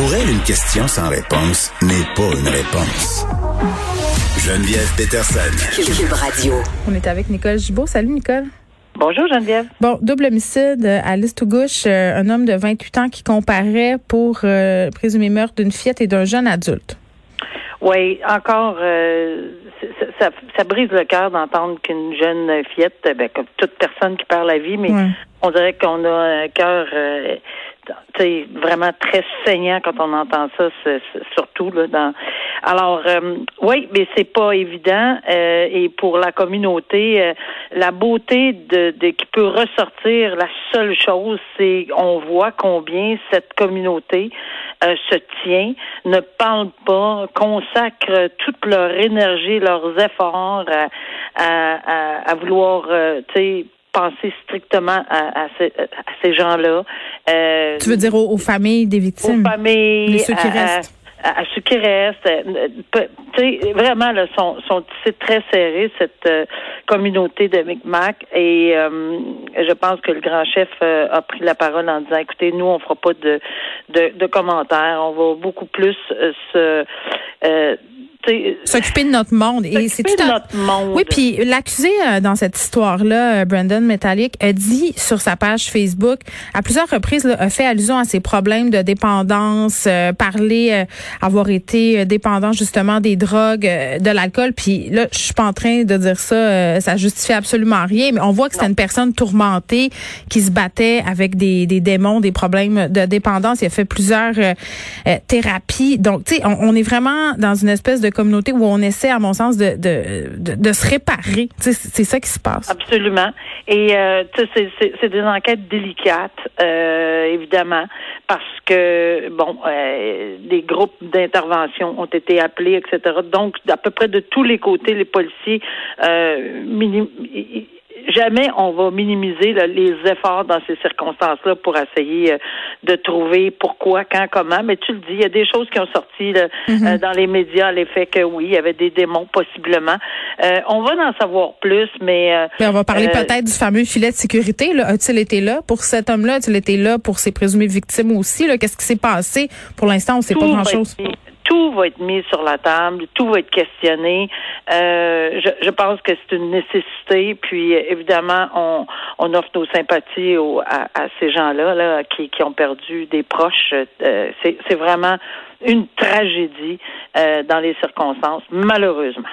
Pour elle, une question sans réponse n'est pas une réponse. Geneviève Peterson. Cube Radio. On est avec Nicole Gibault. Salut, Nicole. Bonjour Geneviève. Bon, double homicide euh, à Listougouche, euh, un homme de 28 ans qui comparait pour euh, présumé meurtre d'une fillette et d'un jeune adulte. Oui, encore, euh, ça, ça, ça brise le cœur d'entendre qu'une jeune fillette, ben, comme toute personne qui perd la vie, mais Ouais. on dirait qu'on a un cœur euh, sais, vraiment très saignant quand on entend ça, c'est- c'est- surtout là. Dans... Alors, euh, oui, mais c'est pas évident. euh, et pour la communauté, euh, la beauté de, de qui peut ressortir, la seule chose, c'est on voit combien cette communauté euh, se tient, ne parle pas, consacre toute leur énergie, leurs efforts à, à, à, à vouloir, euh, tu sais, penser strictement à, à ces, à ces gens-là. Euh, Tu veux dire aux, aux familles des victimes? aux familles, Les ceux qui à, restent? à, à ceux qui restent. euh, vraiment, là, sont, sont, c'est très serré, cette euh, communauté de Micmac. Et euh, je pense que le grand chef euh, a pris la parole en disant, écoutez, nous, on fera pas de, de, de commentaires. On va beaucoup plus euh, se... S'occuper de notre monde. Et c'est tout de notre monde. Oui, puis l'accusé euh, dans cette histoire-là, euh, Brandon Metallic, a dit sur sa page Facebook, à plusieurs reprises, là, a fait allusion à ses problèmes de dépendance, euh, parler euh, avoir été euh, dépendant justement des drogues, euh, de l'alcool. Puis là, je suis pas en train de dire ça, euh, ça justifie absolument rien, mais on voit que c'est une personne tourmentée qui se battait avec des, des démons, des problèmes de dépendance. Il a fait plusieurs thérapies. Donc, tu sais, on, on est vraiment dans une espèce de communauté où on essaie, à mon sens, de, de, de, se réparer. C'est ça qui se passe. Absolument. Et euh, c'est- des enquêtes délicates, euh, évidemment, parce que bon, euh, des groupes d'intervention ont été appelés, etc. Donc, à peu près de tous les côtés, les policiers euh, jamais on va minimiser là, les efforts dans ces circonstances-là pour essayer euh, de trouver pourquoi, quand, comment. Mais tu le dis, il y a des choses qui ont sorti là, euh, dans les médias à l'effet que oui, il y avait des démons possiblement. Euh, on va en savoir plus, mais euh, Puis on va parler euh, peut-être du fameux filet de sécurité. A-t-il été là pour cet homme-là? A-t-il été là pour ses présumées victimes aussi? Qu'est-ce qui s'est passé? Pour l'instant, on ne sait pas grand-chose. Tout va être mis sur la table, tout va être questionné. Euh, je, je pense que c'est une nécessité. Puis évidemment, on, on offre nos sympathies aux- à, à ces gens-là là, qui, qui ont perdu des proches. Euh, c'est, c'est vraiment une tragédie euh, dans les circonstances, malheureusement.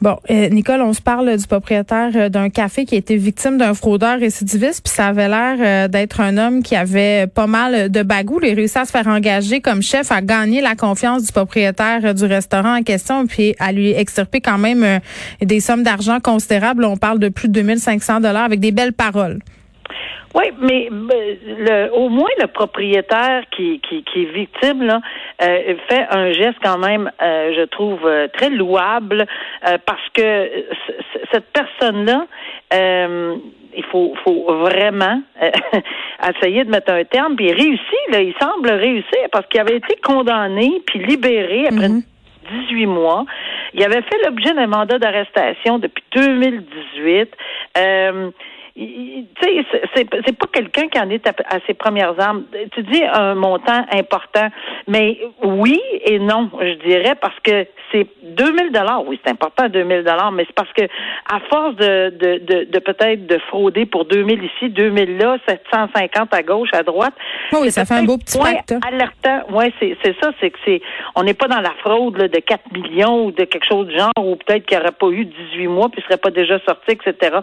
Bon, euh, Nicole, on se parle du propriétaire euh, d'un café qui a été victime d'un fraudeur récidiviste, puis ça avait l'air euh, d'être un homme qui avait pas mal de bagou. Il a réussi à se faire engager comme chef, à gagner la confiance du propriétaire euh, du restaurant en question, puis à lui extirper quand même des sommes d'argent considérables. On parle de plus de 2500 dollars avec des belles paroles. Oui, mais le, au moins le propriétaire qui, qui, qui est victime là euh, fait un geste quand même, euh, je trouve euh, très louable euh, parce que cette personne-là, euh, il faut, faut vraiment euh, essayer de mettre un terme. Puis il réussit, là, il semble réussir parce qu'il avait été condamné puis libéré après 18 mois. Il avait fait l'objet d'un mandat d'arrestation depuis 2018. Euh, tu sais, c'est- pas quelqu'un qui en est à, à ses premières armes. Tu dis un montant important, mais oui et non, je dirais, parce que c'est 2000 dollars. Oui, c'est important 2000 dollars, mais c'est parce que à force de de, de, de peut-être de frauder pour 2000 ici, 2000 là, 750 à gauche, à droite. Oui, ça fait un beau petit moins pacte. hein. alertant. Ouais, c'est c'est ça, c'est que c'est on n'est pas dans la fraude là, de 4 millions ou de quelque chose du genre ou peut-être qu'il n'y aurait pas eu 18 mois puis serait pas déjà sorti, etc.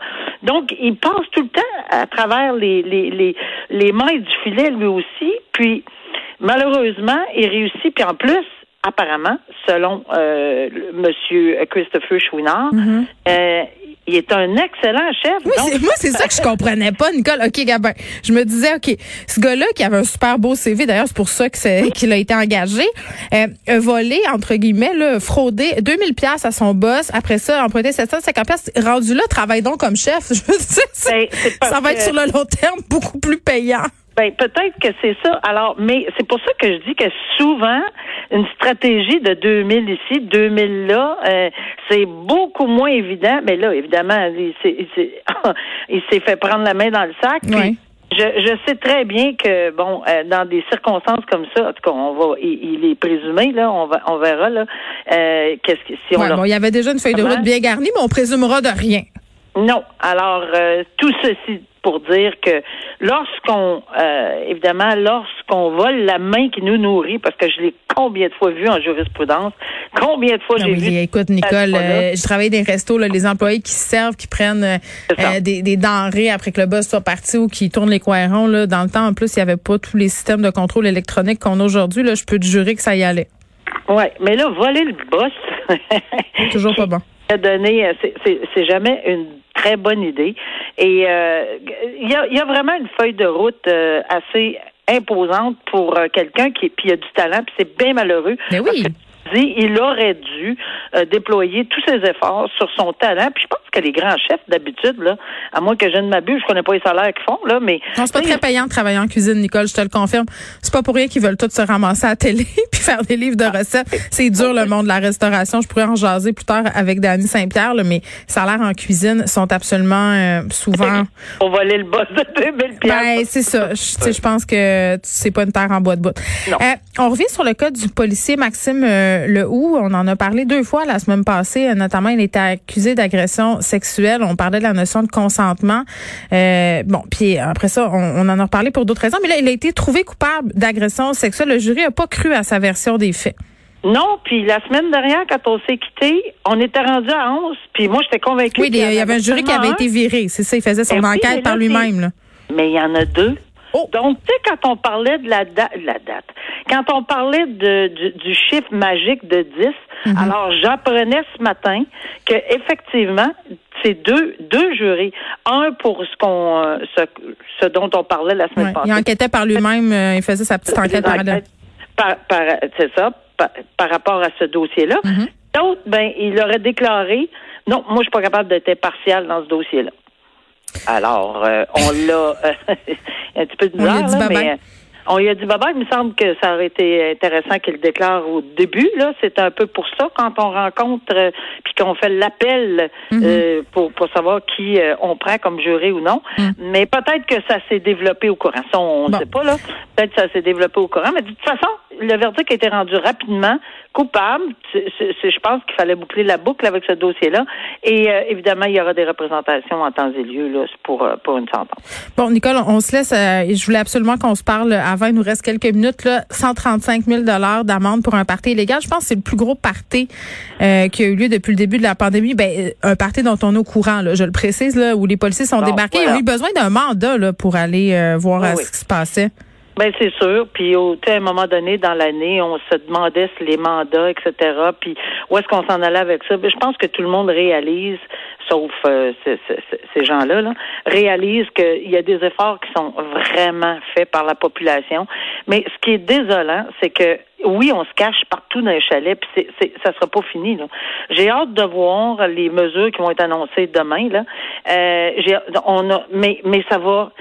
Donc, il passe tout le temps à travers les les les, les mailles du filet lui aussi, puis malheureusement, il réussit. Puis en plus apparemment, selon euh, Monsieur Christopher Chouinard, euh, il est un excellent chef. Oui, donc- moi, c'est ça que je comprenais pas, Nicole. OK, Gabin. Je me disais, OK, ce gars-là qui avait un super beau CV, d'ailleurs, c'est pour ça que c'est- qu'il a été engagé, euh, a volé, entre guillemets, là, fraudé 2000 pièces à son boss. Après ça, emprunté 750 pièces. Rendu là, travaille donc comme chef. Je veux dire, c'est- Ben, ça va être sur le long terme beaucoup plus payant. Ben peut-être que c'est ça. Alors, mais c'est pour ça que je dis que souvent une stratégie de 2000 ici, 2000 là, euh, c'est beaucoup moins évident. Mais là, évidemment, il s'est, fait prendre la main dans le sac. Puis, Ouais. Je, je sais très bien que bon, euh, dans des circonstances comme ça, en tout cas, on va, il, est présumé là, on va, on verra là, euh, qu'est-ce que si on. Ouais, bon, il y avait déjà une feuille de route bien garnie, mais on présumera de rien. Non. Alors, euh, tout ceci pour dire que lorsqu'on, euh, évidemment, lorsqu'on vole la main qui nous nourrit, parce que je l'ai combien de fois vu en jurisprudence, combien de fois j'ai vu. Écoute, Nicole, euh, je travaille des restos, là, les employés qui servent, qui prennent euh, des, des, denrées après que le boss soit parti ou qui tournent les coins ronds. Là, dans le temps, en plus, il n'y avait pas tous les systèmes de contrôle électronique qu'on a aujourd'hui. Là, je peux te jurer que ça y allait. Oui, mais là, voler le boss. Toujours pas bon. Donné, c'est jamais une très bonne idée. Et euh, il y, a, y, a, vraiment une feuille de route euh, assez imposante pour euh, quelqu'un qui puis a du talent, puis c'est bien malheureux. Mais oui il aurait dû euh, déployer tous ses efforts sur son talent. Puis je pense que les grands chefs, d'habitude, là, à moins que je ne m'abuse, je connais pas les salaires qu'ils font, là, mais. Non, c'est pas très payant de travailler en cuisine, Nicole, je te le confirme. C'est pas pour rien qu'ils veulent tous se ramasser à la télé puis faire des livres de ah. recettes. C'est dur, le monde de la restauration. Je pourrais en jaser plus tard avec Dany Saint-Pierre, mais les salaires en cuisine sont absolument euh, souvent. On va aller le boss de 2000 Ben, c'est ça. Je, je pense que c'est pas une terre en bois de bout. Euh, on revient sur le cas du policier Maxime le où on en a parlé deux fois la semaine passée. Notamment, il était accusé d'agression sexuelle. On parlait de la notion de consentement. Euh, bon, puis après ça, on, en a reparlé pour d'autres raisons. Mais là, il a été trouvé coupable d'agression sexuelle. Le jury n'a pas cru à sa version des faits. Non, puis la semaine dernière, quand on s'est quitté, on était rendu à 11, puis moi, j'étais convaincue. Oui, il y, avait un jury qui avait été viré. C'est ça, il faisait son ben enquête par lui-même. Mais il y en a deux. Oh. Donc, tu sais, quand on parlait de la, la date, quand on parlait de, du, chiffre magique de 10, mhm. alors j'apprenais ce matin que effectivement, c'est deux, deux jurés. Un pour ce qu'on euh, ce, dont on parlait la semaine passée. Il enquêtait par lui-même, euh, il faisait sa petite enquête parallèle. Par, c'est ça, par, rapport à ce dossier-là. Mhm. D'autres, ben, il aurait déclaré non, moi je suis pas capable d'être impartial dans ce dossier-là. Alors, euh, on l'a un petit peu de bizarre, mais on lui a dit baba, il me semble que ça aurait été intéressant qu'il déclare au début. Là, c'est un peu pour ça quand on rencontre euh, puis qu'on fait l'appel mhm. euh, pour pour savoir qui euh, on prend comme juré ou non. Mhm. Mais peut-être que ça s'est développé au courant. Ça, on ne sait pas là. Peut-être que ça s'est développé au courant. Mais de toute façon, le verdict a été rendu rapidement coupable. je pense qu'il fallait boucler la boucle avec ce dossier-là. Et évidemment, il y aura des représentations en temps et lieu là, pour pour une sentence. Bon, Nicole, on se laisse. je voulais absolument qu'on se parle avant, il nous reste quelques minutes, là, 135 000 d'amende pour un parti illégal. Je pense que c'est le plus gros parti euh, qui a eu lieu depuis le début de la pandémie. Ben, euh, un parti dont on est au courant, là, je le précise, là, où les policiers sont débarqués. Ils ont eu besoin d'un mandat là, pour aller euh, voir ce qui se passait. Ben c'est sûr. Puis au à un moment donné dans l'année, on se demandait si les mandats, etc. Puis où est-ce qu'on s'en allait avec ça. Ben, je pense que tout le monde réalise, sauf euh, ces gens-là, là, réalise qu'il y a des efforts qui sont vraiment faits par la population. Mais ce qui est désolant, c'est que oui, on se cache partout dans les chalets, puis c'est, ça sera pas fini. J'ai hâte de voir les mesures qui vont être annoncées demain. Là, euh, mais ça va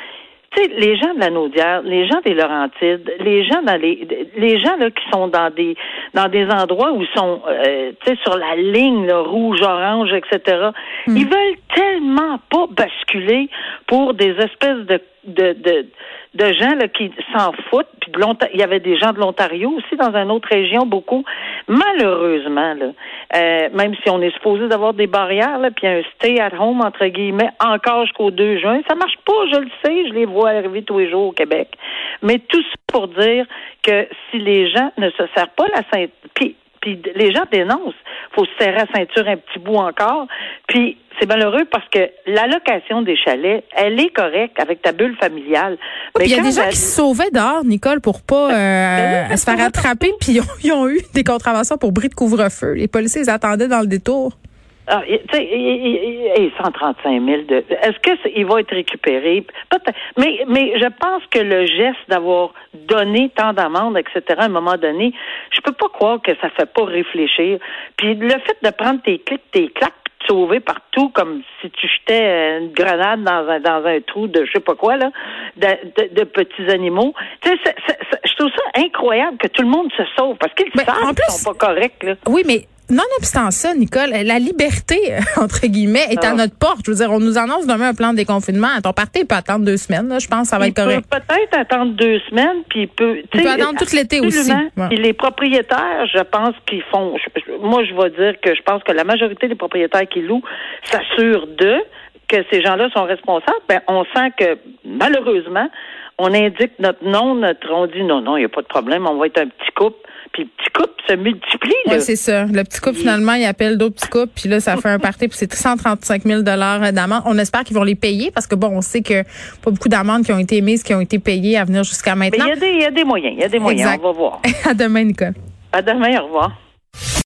tu sais, les gens de la Naudière, les gens des Laurentides, les gens dans les les gens là qui sont dans des dans des endroits où ils sont euh, tu sais sur la ligne rouge, orange, etc. Hmm. Ils veulent tellement pas basculer pour des espèces de de, de, de gens là, qui s'en foutent. Puis de il y avait des gens de l'Ontario aussi dans une autre région, beaucoup. Malheureusement, là, euh, même si on est supposé d'avoir des barrières, là, puis un stay at home entre guillemets encore jusqu'au 2 juin, ça marche pas. Je le sais, je les vois arriver tous les jours au Québec. Mais tout ça pour dire que si les gens ne se serrent pas la ceinture, puis puis les gens dénoncent. faut se serrer la ceinture un petit bout encore. Puis c'est malheureux parce que l'allocation des chalets, elle est correcte avec ta bulle familiale. mais il y a des gens qui se sauvaient dehors, Nicole, pour pas euh, se faire attraper, puis ils ont, eu des contraventions pour bris de couvre-feu. Les policiers les attendaient dans le détour. Ah, tu sais, 135 000 de. Est-ce qu'il va être récupéré? Peut-être. Mais, mais je pense que le geste d'avoir donné tant d'amendes, etc. À un moment donné, je peux pas croire que ça fait pas réfléchir. Puis le fait de prendre tes clics, tes claques, sauver partout comme si tu jetais une grenade dans un dans un trou de je sais pas quoi là de, de, petits animaux tu sais je trouve ça incroyable que tout le monde se sauve parce qu'ils savent qu'ils sont pas corrects là oui mais nonobstant ça, Nicole, la liberté, entre guillemets, est à ah. notre porte. Je veux dire, on nous annonce demain un plan de déconfinement. Ton parti peut attendre deux semaines. Là. Je pense que ça va être correct. peut peut-être attendre deux semaines, puis il peut... Il peut attendre tout l'été aussi. Et les propriétaires, je pense qu'ils font... moi, je vais dire que je pense que la majorité des propriétaires qui louent s'assurent d'eux que ces gens-là sont responsables. Ben, on sent que, malheureusement, on indique notre nom, notre, on dit non, non, il n'y a pas de problème, on va être un petit couple. Puis le petit couple se multiplie. Oui, c'est ça. Le petit couple, finalement, il appelle d'autres petits couples, puis là, ça fait un party, puis c'est 135 000 d'amende. On espère qu'ils vont les payer, parce que bon, on sait que pas beaucoup d'amendes qui ont été émises, qui ont été payées à venir jusqu'à maintenant. Mais il y, a des moyens, il y a des moyens, on va voir. à demain, Nicole. À demain, au revoir.